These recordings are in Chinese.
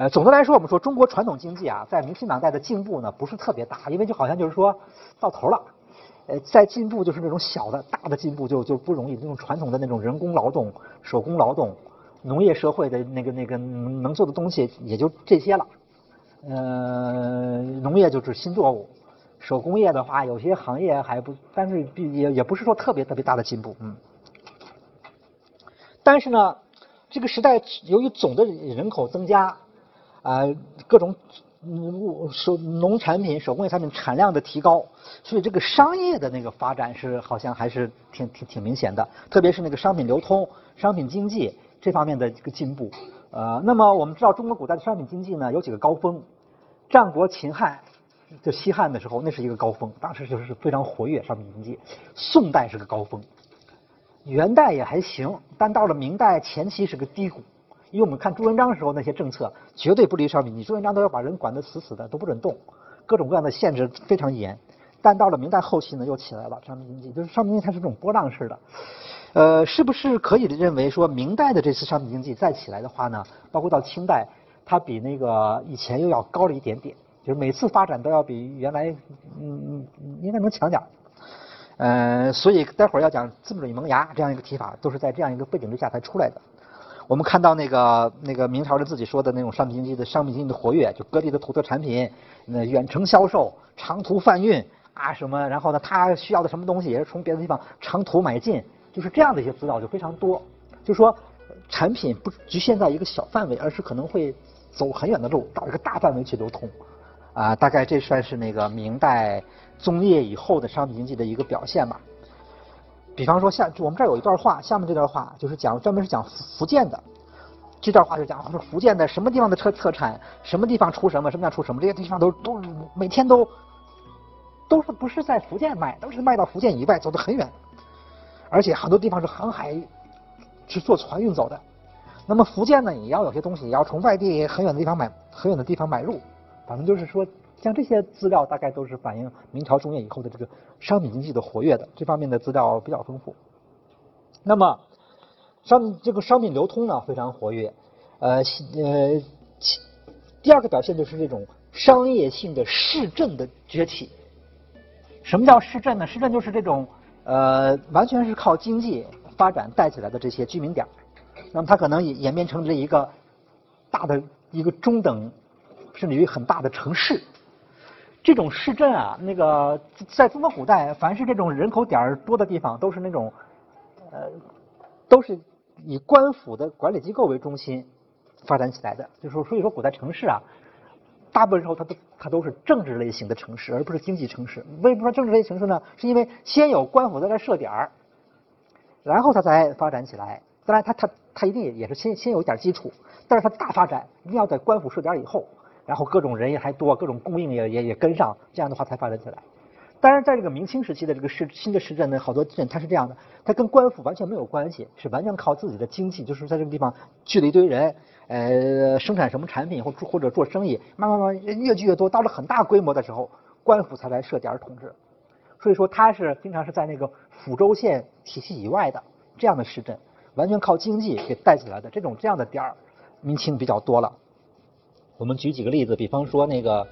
呃，总的来说，我们说中国传统经济啊，在明清两代的进步呢，不是特别大，因为就好像就是说到头了。呃，在进步就是那种小的，大的进步就就不容易。那种传统的那种人工劳动、手工劳动、农业社会的那个那个能做的东西也就这些了。呃，农业就是新作物，手工业的话，有些行业还不，但是也也不是说特别特别大的进步，嗯。但是呢，这个时代由于总的人口增加，啊，各种。物手农产品、手工业产品产量的提高，所以这个商业的那个发展是好像还是挺挺挺明显的，特别是那个商品流通、商品经济这方面的这个进步。呃，那么我们知道中国古代的商品经济呢有几个高峰，战国秦汉就西汉的时候那是一个高峰，当时就是非常活跃商品经济。宋代是个高峰，元代也还行，但到了明代前期是个低谷。因为我们看朱元璋时候那些政策，绝对不利于商品你。朱元璋都要把人管得死死的，都不准动，各种各样的限制非常严。但到了明代后期呢，又起来了商品经济，就是商品经济它是这种波浪式的。呃，是不是可以认为说明代的这次商品经济再起来的话呢？包括到清代，它比那个以前又要高了一点点，就是每次发展都要比原来嗯应该能强点儿。呃，所以待会儿要讲资本主义萌芽这样一个提法，都是在这样一个背景之下才出来的。我们看到那个那个明朝人自己说的那种商品经济的商品经济的活跃，就各地的土特产品，那远程销售、长途贩运啊什么，然后呢，他需要的什么东西也是从别的地方长途买进，就是这样的一些资料就非常多。就说产品不局限在一个小范围，而是可能会走很远的路，到一个大范围去流通。啊，大概这算是那个明代宗业以后的商品经济的一个表现吧。比方说，下我们这儿有一段话，下面这段话就是讲专门是讲福建的。这段话就讲说福建的什么地方的特特产，什么地方出什么，什么样出什么，这些地方都都每天都都是不是在福建卖，都是卖到福建以外，走得很远。而且很多地方是航海，是坐船运走的。那么福建呢，也要有些东西，也要从外地很远的地方买，很远的地方买入。反正就是说。像这些资料大概都是反映明朝中叶以后的这个商品经济的活跃的，这方面的资料比较丰富。那么商这个商品流通呢非常活跃，呃呃，第二个表现就是这种商业性的市镇的崛起。什么叫市镇呢？市镇就是这种呃完全是靠经济发展带起来的这些居民点，那么它可能演演变成这一个大的一个中等甚至于很大的城市。这种市镇啊，那个在中国古代，凡是这种人口点儿多的地方，都是那种，呃，都是以官府的管理机构为中心发展起来的。就是说，所以说古代城市啊，大部分时候它都它都是政治类型的城市，而不是经济城市。为什么说政治类型城市呢？是因为先有官府在这设点儿，然后它才发展起来。当然，它它它一定也是先先有一点基础，但是它大发展一定要在官府设点儿以后。然后各种人也还多，各种供应也也也跟上，这样的话才发展起来。当然，在这个明清时期的这个市新的市镇呢，好多镇它是这样的，它跟官府完全没有关系，是完全靠自己的经济，就是在这个地方聚了一堆人，呃，生产什么产品或或者做生意，慢慢慢越聚越多，到了很大规模的时候，官府才来设点统治。所以说，它是经常是在那个府州县体系以外的这样的市镇，完全靠经济给带起来的这种这样的点儿，明清比较多了。我们举几个例子，比方说那个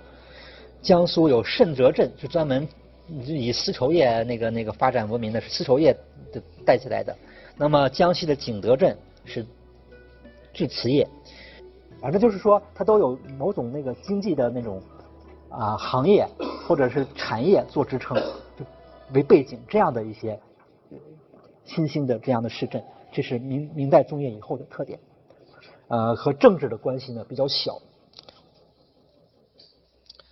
江苏有慎泽镇，是专门以丝绸业那个那个发展闻名的，是丝绸业的带起来的。那么江西的景德镇是制瓷业，反正就是说它都有某种那个经济的那种啊行业或者是产业做支撑，为背景这样的一些新兴的这样的市镇，这是明明代中叶以后的特点。呃，和政治的关系呢比较小。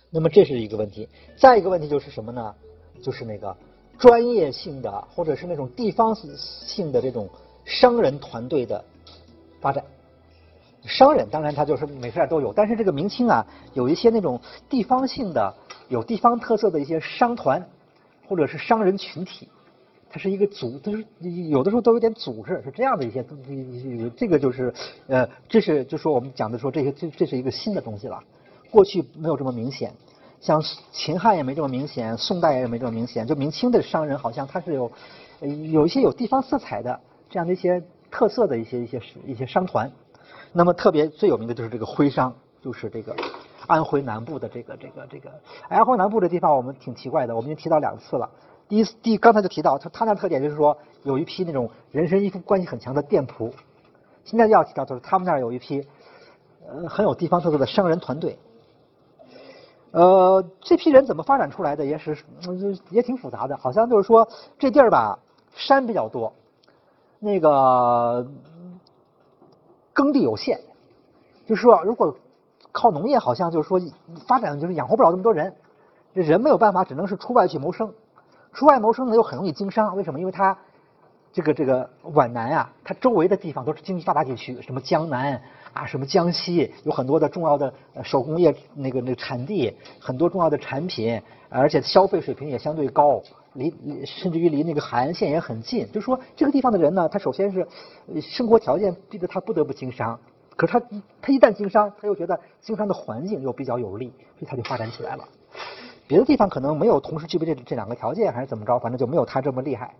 那么这是一个问题，再一个问题就是什么呢？就是那个专业性的或者是那种地方性的这种商人团队的发展。商人当然他就是每个都有，但是这个明清啊，有一些那种地方性的、有地方特色的一些商团或者是商人群体，它是一个组，就是有的时候都有点组织，是这样的一些东西。这个就是呃，这是就说我们讲的说这些，这这是一个新的东西了。过去没有这么明显，像秦汉也没这么明显，宋代也没这么明显。就明清的商人好像他是有有一些有地方色彩的这样的一些特色的一些一些一些商团。那么特别最有名的就是这个徽商，就是这个安徽南部的这个这个这个安徽南部的地方，我们挺奇怪的，我们已经提到两次了。第一次，第刚才就提到，他他那特点就是说，有一批那种人身依附关系很强的店铺。现在要提到就是他们那儿有一批，呃，很有地方特色的商人团队。呃，这批人怎么发展出来的，也是也挺复杂的。好像就是说，这地儿吧，山比较多，那个耕地有限，就是说，如果靠农业，好像就是说发展就是养活不了这么多人，这人没有办法，只能是出外去谋生。出外谋生呢，又很容易经商，为什么？因为它这个这个皖南啊，它周围的地方都是经济发达地区，什么江南啊，什么江西，有很多的重要的手工业那个那个产地，很多重要的产品，而且消费水平也相对高，离甚至于离那个海岸线也很近。就说这个地方的人呢，他首先是生活条件逼得他不得不经商，可是他他一旦经商，他又觉得经商的环境又比较有利，所以他就发展起来了。别的地方可能没有同时具备这这两个条件，还是怎么着，反正就没有他这么厉害。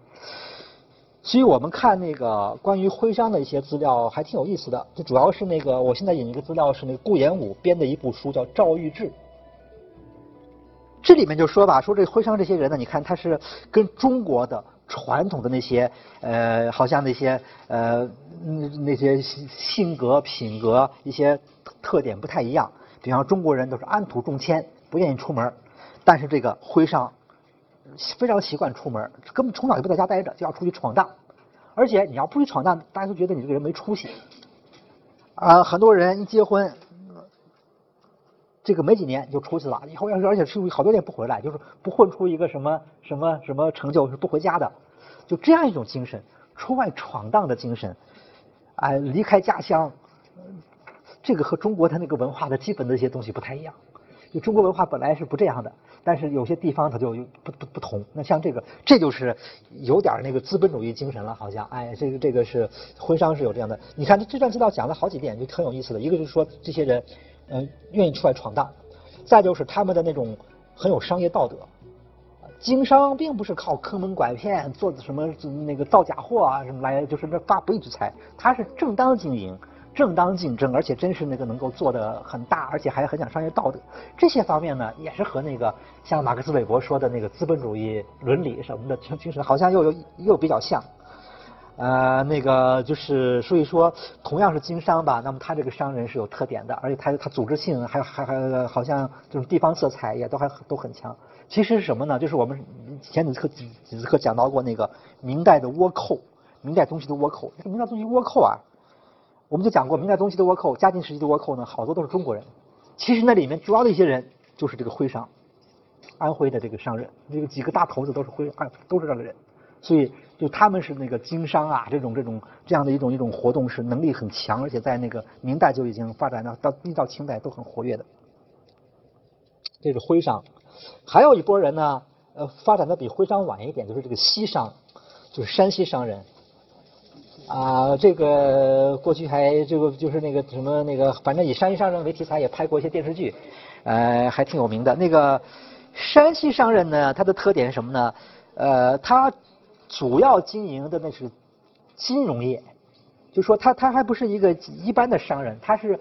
所以我们看那个关于徽商的一些资料还挺有意思的，这主要是那个我现在引一个资料是那个顾炎武编的一部书叫《赵玉志》，这里面就说吧，说这徽商这些人呢，你看他是跟中国的传统的那些呃，好像那些呃那那些性格品格一些特点不太一样，比方中国人都是安土重迁，不愿意出门。但是这个徽商非常习惯出门，根本从小就不在家待着，就要出去闯荡。而且你要不去闯荡，大家都觉得你这个人没出息。啊，很多人一结婚，这个没几年就出去了，以后要是而且出去好多年不回来，就是不混出一个什么什么什么成就，是不回家的。就这样一种精神，出外闯荡的精神，啊，离开家乡，这个和中国的那个文化的基本的一些东西不太一样。就中国文化本来是不这样的。但是有些地方它就不不不同，那像这个，这就是有点那个资本主义精神了，好像，哎，这个这个是徽商是有这样的。你看这这段资料讲了好几点，就很有意思的。一个就是说这些人，嗯，愿意出来闯荡；再就是他们的那种很有商业道德，经商并不是靠坑蒙拐骗，做的什么那个造假货啊什么来，就是那发不义之财，他是正当经营。正当竞争，而且真是那个能够做的很大，而且还很讲商业道德，这些方面呢，也是和那个像马克思韦伯说的那个资本主义伦理什么的精神，好像又有又比较像。呃，那个就是所以说，同样是经商吧，那么他这个商人是有特点的，而且他他组织性还还还好像就是地方色彩也都还都很强。其实是什么呢？就是我们前几课几几次课讲到过那个明代的倭寇，明代中期的倭寇，明代中期倭寇啊。我们就讲过，明代中期的倭寇，嘉靖时期的倭寇呢，好多都是中国人。其实那里面主要的一些人就是这个徽商，安徽的这个商人，这个几个大头子都是徽，都是这的人。所以就他们是那个经商啊，这种这种这样的一种一种活动是能力很强，而且在那个明代就已经发展到到一到清代都很活跃的。这是徽商，还有一波人呢，呃，发展的比徽商晚一点，就是这个西商，就是山西商人。啊，这个过去还这个就是那个什么那个，反正以山西商人为题材也拍过一些电视剧，呃，还挺有名的。那个山西商人呢，他的特点是什么呢？呃，他主要经营的那是金融业，就说他他还不是一个一般的商人，他是，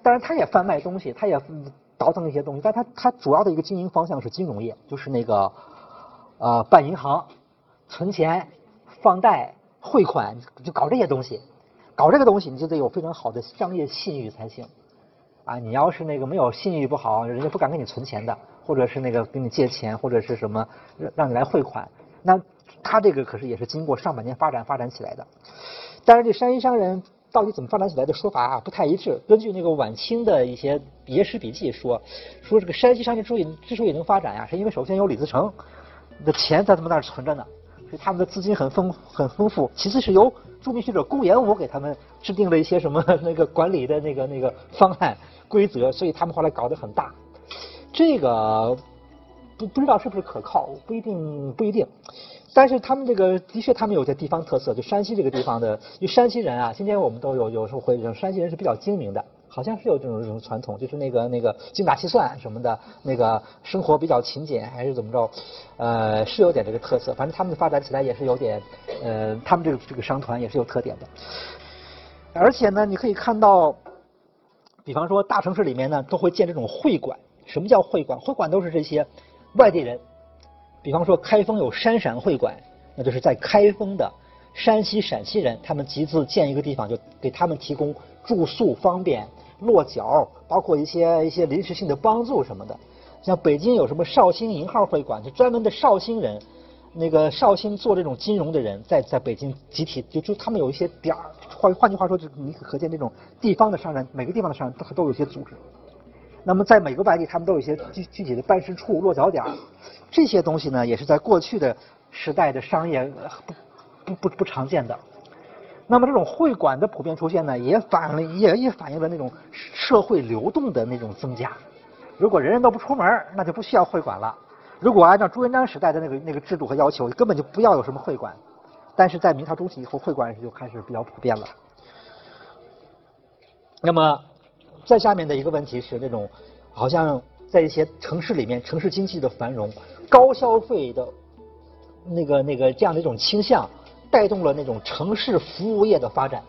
当然他也贩卖东西，他也倒腾一些东西，但他他主要的一个经营方向是金融业，就是那个呃办银行、存钱、放贷。汇款就搞这些东西，搞这个东西你就得有非常好的商业信誉才行，啊，你要是那个没有信誉不好，人家不敢给你存钱的，或者是那个给你借钱，或者是什么让让你来汇款，那他这个可是也是经过上百年发展发展起来的。但是这山西商人到底怎么发展起来的说法啊不太一致。根据那个晚清的一些野史笔记说，说这个山西商人之所以之所以能发展呀，是因为首先有李自成的钱在他们那儿存着呢。所以他们的资金很丰很丰富，其次是由著名学者顾炎武给他们制定了一些什么那个管理的那个那个方案规则，所以他们后来搞得很大。这个不不知道是不是可靠，不一定不一定。但是他们这个的确他们有些地方特色，就山西这个地方的，因为山西人啊，今天我们都有有时候会山西人是比较精明的。好像是有这种这种传统，就是那个那个精打细算什么的，那个生活比较勤俭，还是怎么着？呃，是有点这个特色。反正他们发展起来也是有点，呃，他们这个这个商团也是有特点的。而且呢，你可以看到，比方说大城市里面呢，都会建这种会馆。什么叫会馆？会馆都是这些外地人，比方说开封有山陕会馆，那就是在开封的山西、陕西人，他们集资建一个地方，就给他们提供住宿方便、落脚，包括一些一些临时性的帮助什么的。像北京有什么绍兴银号会馆，就专门的绍兴人，那个绍兴做这种金融的人，在在北京集体就就他们有一些点儿，换换句话说，就你可见这种地方的商人，每个地方的商人都都有一些组织。那么在每个外地，他们都有一些具具体的办事处、落脚点，这些东西呢，也是在过去的时代的商业不不不不常见的。那么这种会馆的普遍出现呢，也反映也也反映了那种社会流动的那种增加。如果人人都不出门，那就不需要会馆了。如果按照朱元璋时代的那个那个制度和要求，根本就不要有什么会馆。但是在明朝中期以后，会馆就开始比较普遍了。那么，再下面的一个问题是，那种好像在一些城市里面，城市经济的繁荣、高消费的那个那个这样的一种倾向，带动了那种城市服务业的发展。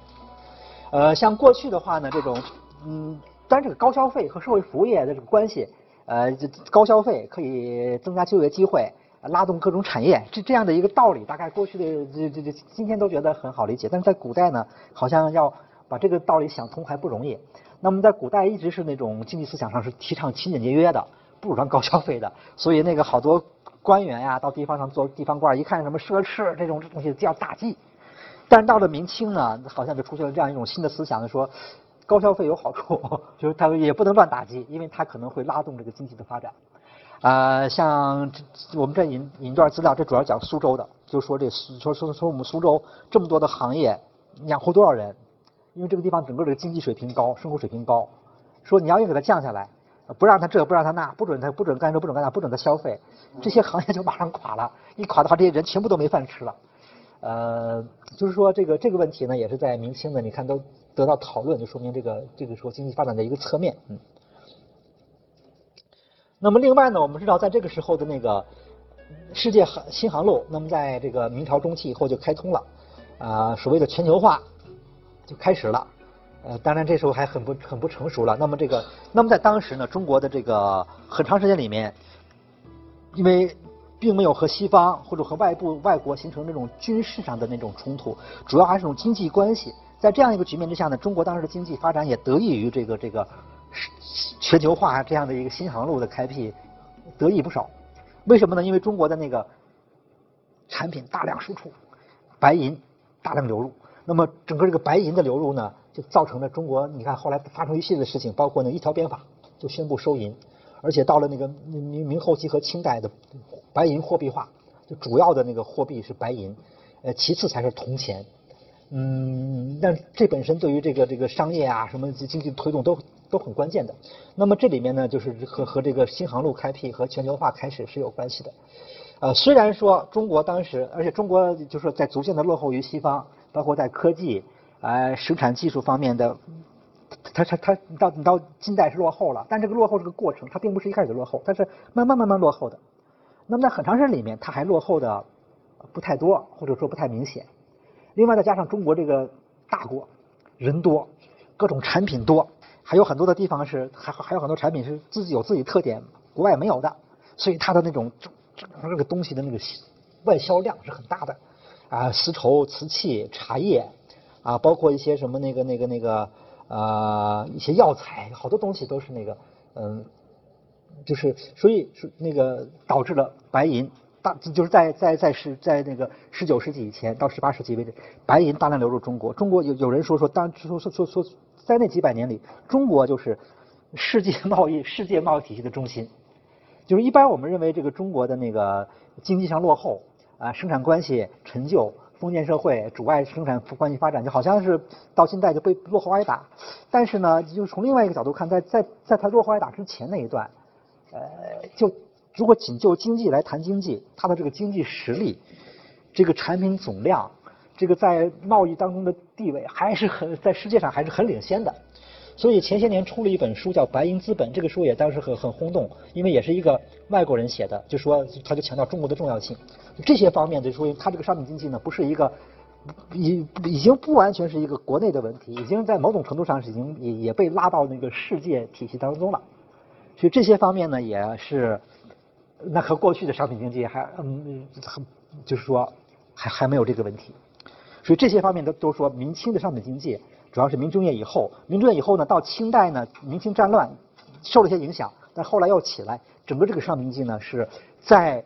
呃，像过去的话呢，这种嗯。当然这个高消费和社会服务业的这个关系，呃，高消费可以增加就业机会，拉动各种产业，这这样的一个道理，大概过去的这这这今天都觉得很好理解。但是在古代呢，好像要把这个道理想通还不容易。那么在古代一直是那种经济思想上是提倡勤俭节约的，不主张高消费的，所以那个好多官员呀到地方上做地方官，一看什么奢侈这种东西叫大忌。但到了明清呢，好像就出现了这样一种新的思想，说。高消费有好处，就是它也不能乱打击，因为它可能会拉动这个经济的发展。啊，像我们这引引段资料，这主要讲苏州的，就说这说说说我们苏州这么多的行业养活多少人？因为这个地方整个这个经济水平高，生活水平高，说你要硬给它降下来，不让他这不让他那，不准他不准干这不准干那，不准他消费，这些行业就马上垮了。一垮的话，这些人全部都没饭吃了。呃，就是说这个这个问题呢，也是在明清的，你看都。得到讨论，就说明这个这个说经济发展的一个侧面。嗯。那么另外呢，我们知道在这个时候的那个世界航新航路，那么在这个明朝中期以后就开通了，啊，所谓的全球化就开始了。呃，当然这时候还很不很不成熟了。那么这个，那么在当时呢，中国的这个很长时间里面，因为并没有和西方或者和外部外国形成那种军事上的那种冲突，主要还是种经济关系。在这样一个局面之下呢，中国当时的经济发展也得益于这个这个全球化这样的一个新航路的开辟，得益不少。为什么呢？因为中国的那个产品大量输出，白银大量流入，那么整个这个白银的流入呢，就造成了中国你看后来发生一系列的事情，包括那一条鞭法就宣布收银，而且到了那个明明后期和清代的白银货币化，就主要的那个货币是白银，呃，其次才是铜钱。嗯，但这本身对于这个这个商业啊，什么经济推动都都很关键的。那么这里面呢，就是和和这个新航路开辟和全球化开始是有关系的。呃，虽然说中国当时，而且中国就是在逐渐的落后于西方，包括在科技、呃生产技术方面的，它它它到你到近代是落后了，但这个落后这个过程，它并不是一开始就落后，它是慢慢慢慢落后的。那么在很长时间里面，它还落后的不太多，或者说不太明显。另外再加上中国这个大国，人多，各种产品多，还有很多的地方是还还有很多产品是自己有自己特点，国外没有的，所以它的那种这这个东西的那个外销量是很大的啊，丝绸、瓷器、茶叶啊，包括一些什么那个那个那个啊一些药材，好多东西都是那个嗯，就是所以是那个导致了白银。大就是在在在是在那个十九世纪以前到十八世纪为止，白银大量流入中国。中国有有人说说当说说说说在那几百年里，中国就是世界贸易世界贸易体系的中心。就是一般我们认为这个中国的那个经济上落后啊，生产关系陈旧，封建社会主外生产关系发展，就好像是到现在就被落后挨打。但是呢，就从另外一个角度看，在在在他落后挨打之前那一段，呃，就。如果仅就经济来谈经济，他的这个经济实力，这个产品总量，这个在贸易当中的地位还是很在世界上还是很领先的。所以前些年出了一本书叫《白银资本》，这个书也当时很很轰动，因为也是一个外国人写的，就说他就强调中国的重要性。这些方面就说明他这个商品经济呢不是一个已已经不完全是一个国内的问题，已经在某种程度上是已经也也被拉到那个世界体系当中了。所以这些方面呢，也是那和过去的商品经济还嗯，很就是说还还没有这个问题。所以这些方面都都说明清的商品经济主要是明中叶以后，明中叶以后呢，到清代呢，明清战乱受了一些影响，但后来又起来，整个这个商品经呢是在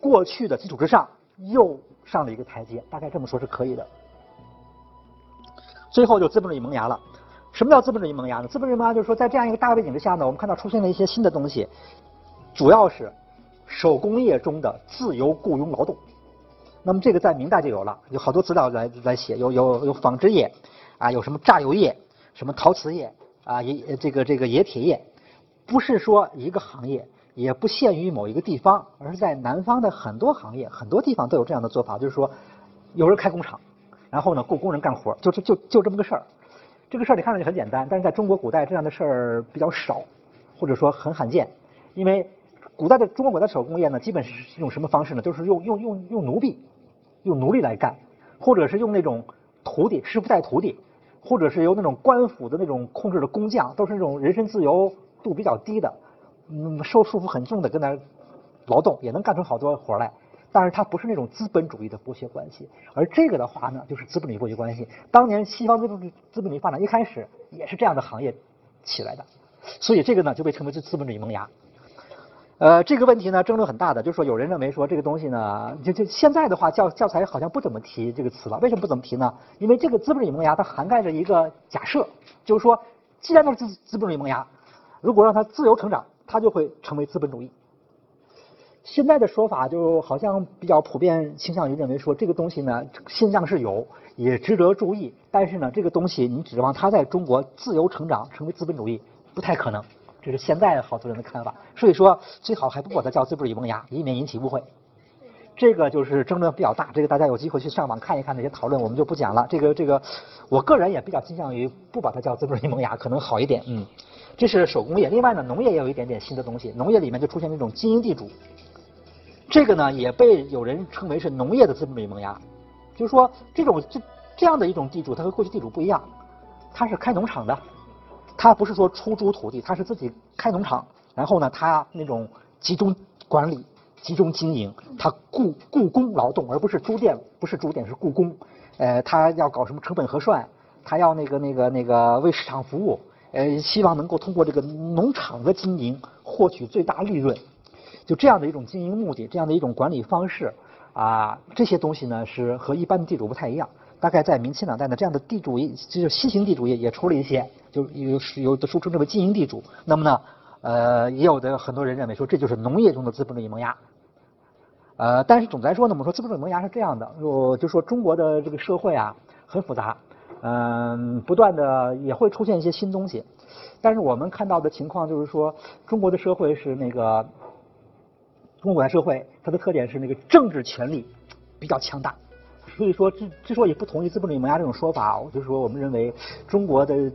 过去的基础之上又上了一个台阶，大概这么说是可以的。最后就资本主义萌芽了。什么叫资本主义萌芽呢？资本主义萌芽就是说，在这样一个大背景之下呢，我们看到出现了一些新的东西，主要是手工业中的自由雇佣劳动。那么这个在明代就有了，有好多资料来来写，有有有纺织业，啊，有什么榨油业，什么陶瓷业，啊，冶这个这个冶铁业，不是说一个行业，也不限于某一个地方，而是在南方的很多行业、很多地方都有这样的做法，就是说有人开工厂，然后呢雇工人干活，就就就就这么个事儿。这个事儿你看上去很简单，但是在中国古代这样的事儿比较少，或者说很罕见，因为。古代的中国古代手工业呢，基本是用什么方式呢？就是用用用用奴婢，用奴隶来干，或者是用那种徒弟，师傅带徒弟，或者是由那种官府的那种控制的工匠，都是那种人身自由度比较低的，嗯，受束缚很重的，跟那劳动也能干出好多活来。但是它不是那种资本主义的剥削关系，而这个的话呢，就是资本主义剥削关系。当年西方资本资本主义发展一开始也是这样的行业起来的，所以这个呢就被称为是资本主义萌芽。呃，这个问题呢，争论很大的，就是说，有人认为说这个东西呢，就就现在的话，教教材好像不怎么提这个词了。为什么不怎么提呢？因为这个资本主义萌芽它涵盖着一个假设，就是说，既然它是资资本主义萌芽，如果让它自由成长，它就会成为资本主义。现在的说法就好像比较普遍，倾向于认为说这个东西呢，现象是有，也值得注意，但是呢，这个东西你指望它在中国自由成长成为资本主义，不太可能。这是现在好多人的看法，所以说最好还不把它叫资本主义萌芽，以免引起误会。这个就是争论比较大，这个大家有机会去上网看一看那些讨论，我们就不讲了。这个这个，我个人也比较倾向于不把它叫资本主义萌芽，可能好一点。嗯，这是手工业。另外呢，农业也有一点点新的东西，农业里面就出现那种经营地主，这个呢也被有人称为是农业的资本主义萌芽。就是说，这种这这样的一种地主，他和过去地主不一样，他是开农场的。他不是说出租土地，他是自己开农场，然后呢，他那种集中管理、集中经营，他雇雇工劳动，而不是租店，不是租店是雇工，呃，他要搞什么成本核算，他要那个那个那个为市场服务，呃，希望能够通过这个农场的经营获取最大利润，就这样的一种经营目的，这样的一种管理方式啊，这些东西呢是和一般的地主不太一样。大概在明清两代呢，这样的地主也就是新型地主也也出了一些。就有有的书称之为经营地主，那么呢，呃，也有的很多人认为说这就是农业中的资本主义萌芽，呃，但是总的来说呢，我们说资本主义萌芽是这样的，我就说中国的这个社会啊很复杂，嗯，不断的也会出现一些新东西，但是我们看到的情况就是说，中国的社会是那个中国古代社会，它的特点是那个政治权力比较强大，所以说之之所以不同意资本主义萌芽这种说法，就是说我们认为中国的。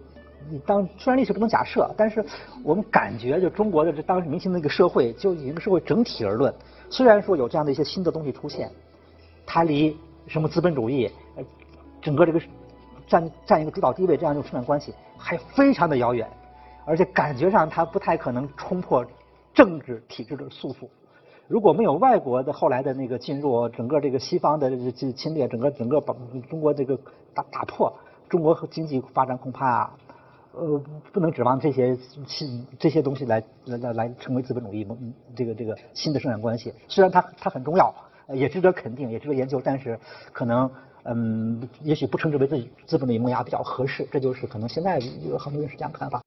你当虽然历史不能假设，但是我们感觉就中国的这当时明清那个社会，就以一个社会整体而论，虽然说有这样的一些新的东西出现，它离什么资本主义，呃，整个这个占占一个主导地位这样一种生产关系还非常的遥远，而且感觉上它不太可能冲破政治体制的束缚。如果没有外国的后来的那个进入，整个这个西方的这侵略，整个整个把中国这个打打破，中国经济发展恐怕啊。呃，不能指望这些新这些东西来来来来成为资本主义这个这个新的生产关系。虽然它它很重要，也值得肯定，也值得研究，但是可能嗯，也许不称之为资资本主义萌芽比较合适。这就是可能现在有很多人是这样看法。